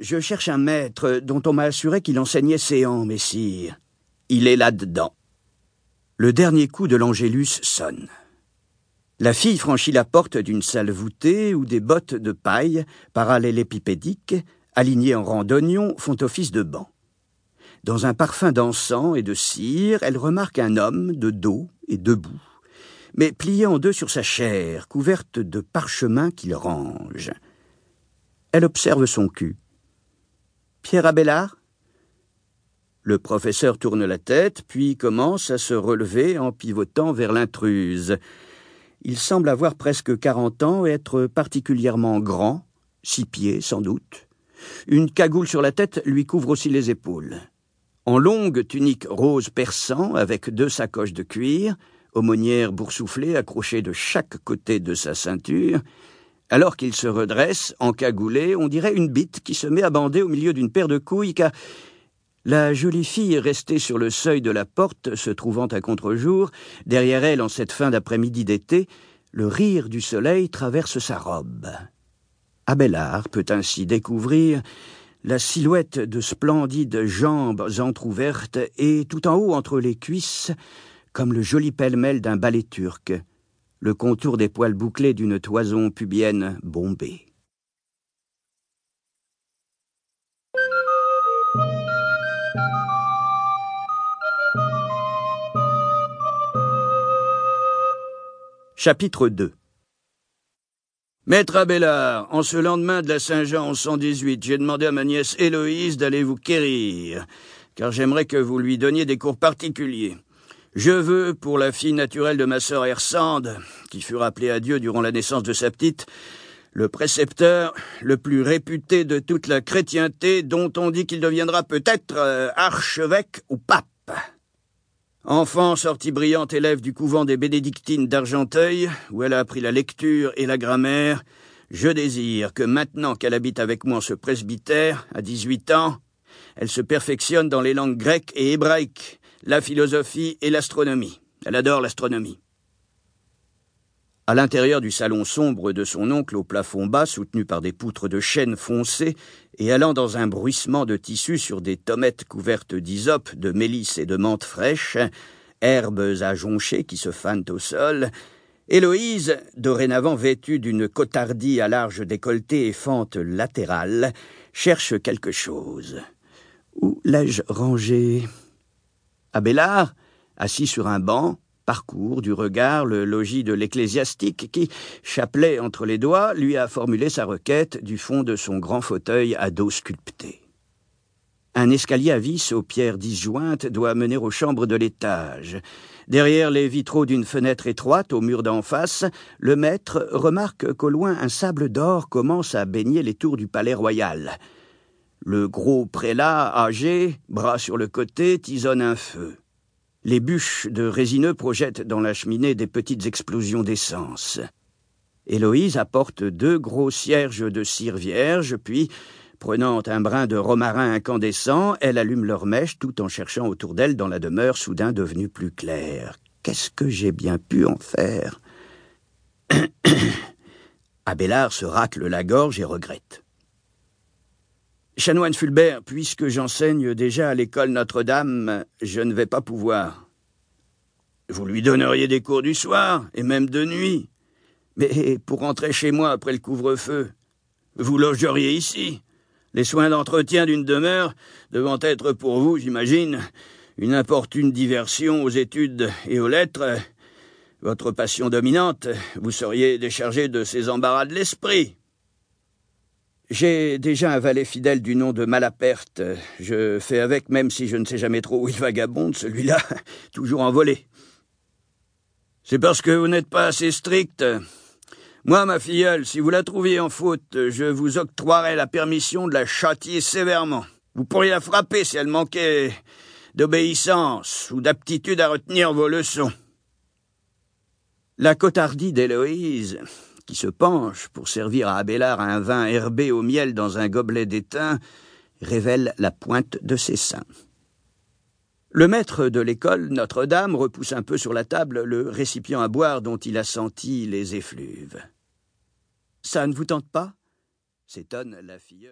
Je cherche un maître dont on m'a assuré qu'il enseignait séant, messire. Il est là-dedans. Le dernier coup de l'Angélus sonne. La fille franchit la porte d'une salle voûtée où des bottes de paille, parallélépipédiques, alignées en rang d'oignons, font office de banc. Dans un parfum d'encens et de cire, elle remarque un homme de dos et debout, mais plié en deux sur sa chair, couverte de parchemins qu'il range. Elle observe son cul. Pierre Abélard Le professeur tourne la tête, puis commence à se relever en pivotant vers l'intruse. Il semble avoir presque quarante ans et être particulièrement grand, six pieds sans doute. Une cagoule sur la tête lui couvre aussi les épaules. En longue tunique rose perçant avec deux sacoches de cuir, aumônière boursouflée accrochée de chaque côté de sa ceinture, alors qu'il se redresse, encagoulé, on dirait une bite qui se met à bander au milieu d'une paire de couilles, car la jolie fille restée sur le seuil de la porte, se trouvant à contre-jour, derrière elle en cette fin d'après-midi d'été, le rire du soleil traverse sa robe. Abélard peut ainsi découvrir la silhouette de splendides jambes entr'ouvertes et tout en haut entre les cuisses, comme le joli pêle-mêle d'un ballet turc, le contour des poils bouclés d'une toison pubienne bombée. Chapitre 2 Maître Abélard, en ce lendemain de la Saint-Jean en 118, j'ai demandé à ma nièce Héloïse d'aller vous quérir, car j'aimerais que vous lui donniez des cours particuliers. Je veux, pour la fille naturelle de ma sœur Hersande, qui fut rappelée à Dieu durant la naissance de sa petite, le précepteur le plus réputé de toute la chrétienté, dont on dit qu'il deviendra peut-être euh, archevêque ou pape. Enfant sortie brillante élève du couvent des bénédictines d'Argenteuil, où elle a appris la lecture et la grammaire, je désire que maintenant qu'elle habite avec moi ce presbytère, à dix-huit ans, elle se perfectionne dans les langues grecques et hébraïques, la philosophie et l'astronomie. Elle adore l'astronomie. À l'intérieur du salon sombre de son oncle au plafond bas, soutenu par des poutres de chêne foncé, et allant dans un bruissement de tissu sur des tomettes couvertes d'hysope, de mélisse et de menthe fraîche, herbes à joncher qui se fanent au sol, Héloïse, dorénavant vêtue d'une cotardie à large décolleté et fente latérale, cherche quelque chose. Où l'ai-je rangé Abélard, assis sur un banc, parcourt du regard le logis de l'ecclésiastique qui, chapelet entre les doigts, lui a formulé sa requête du fond de son grand fauteuil à dos sculpté. Un escalier à vis aux pierres disjointes doit mener aux chambres de l'étage. Derrière les vitraux d'une fenêtre étroite au mur d'en face, le maître remarque qu'au loin un sable d'or commence à baigner les tours du palais royal. Le gros prélat, âgé, bras sur le côté, tisonne un feu. Les bûches de résineux projettent dans la cheminée des petites explosions d'essence. Héloïse apporte deux gros cierges de cire vierge, puis, prenant un brin de romarin incandescent, elle allume leur mèche tout en cherchant autour d'elle dans la demeure soudain devenue plus claire. Qu'est-ce que j'ai bien pu en faire? Abélard se racle la gorge et regrette. Chanoine Fulbert, puisque j'enseigne déjà à l'école Notre-Dame, je ne vais pas pouvoir. Vous lui donneriez des cours du soir, et même de nuit. Mais pour rentrer chez moi après le couvre-feu, vous logeriez ici. Les soins d'entretien d'une demeure devant être pour vous, j'imagine, une importune diversion aux études et aux lettres, votre passion dominante, vous seriez déchargé de ces embarras de l'esprit. J'ai déjà un valet fidèle du nom de Malaperte. Je fais avec, même si je ne sais jamais trop où il vagabonde, celui-là, toujours en volée. C'est parce que vous n'êtes pas assez strict. Moi, ma filleule, si vous la trouviez en faute, je vous octroierais la permission de la châtier sévèrement. Vous pourriez la frapper si elle manquait d'obéissance ou d'aptitude à retenir vos leçons. La cotardie d'Héloïse, qui se penche pour servir à Abélard un vin herbé au miel dans un gobelet d'étain, révèle la pointe de ses seins. Le maître de l'école Notre-Dame repousse un peu sur la table le récipient à boire dont il a senti les effluves. Ça ne vous tente pas? s'étonne la filleule.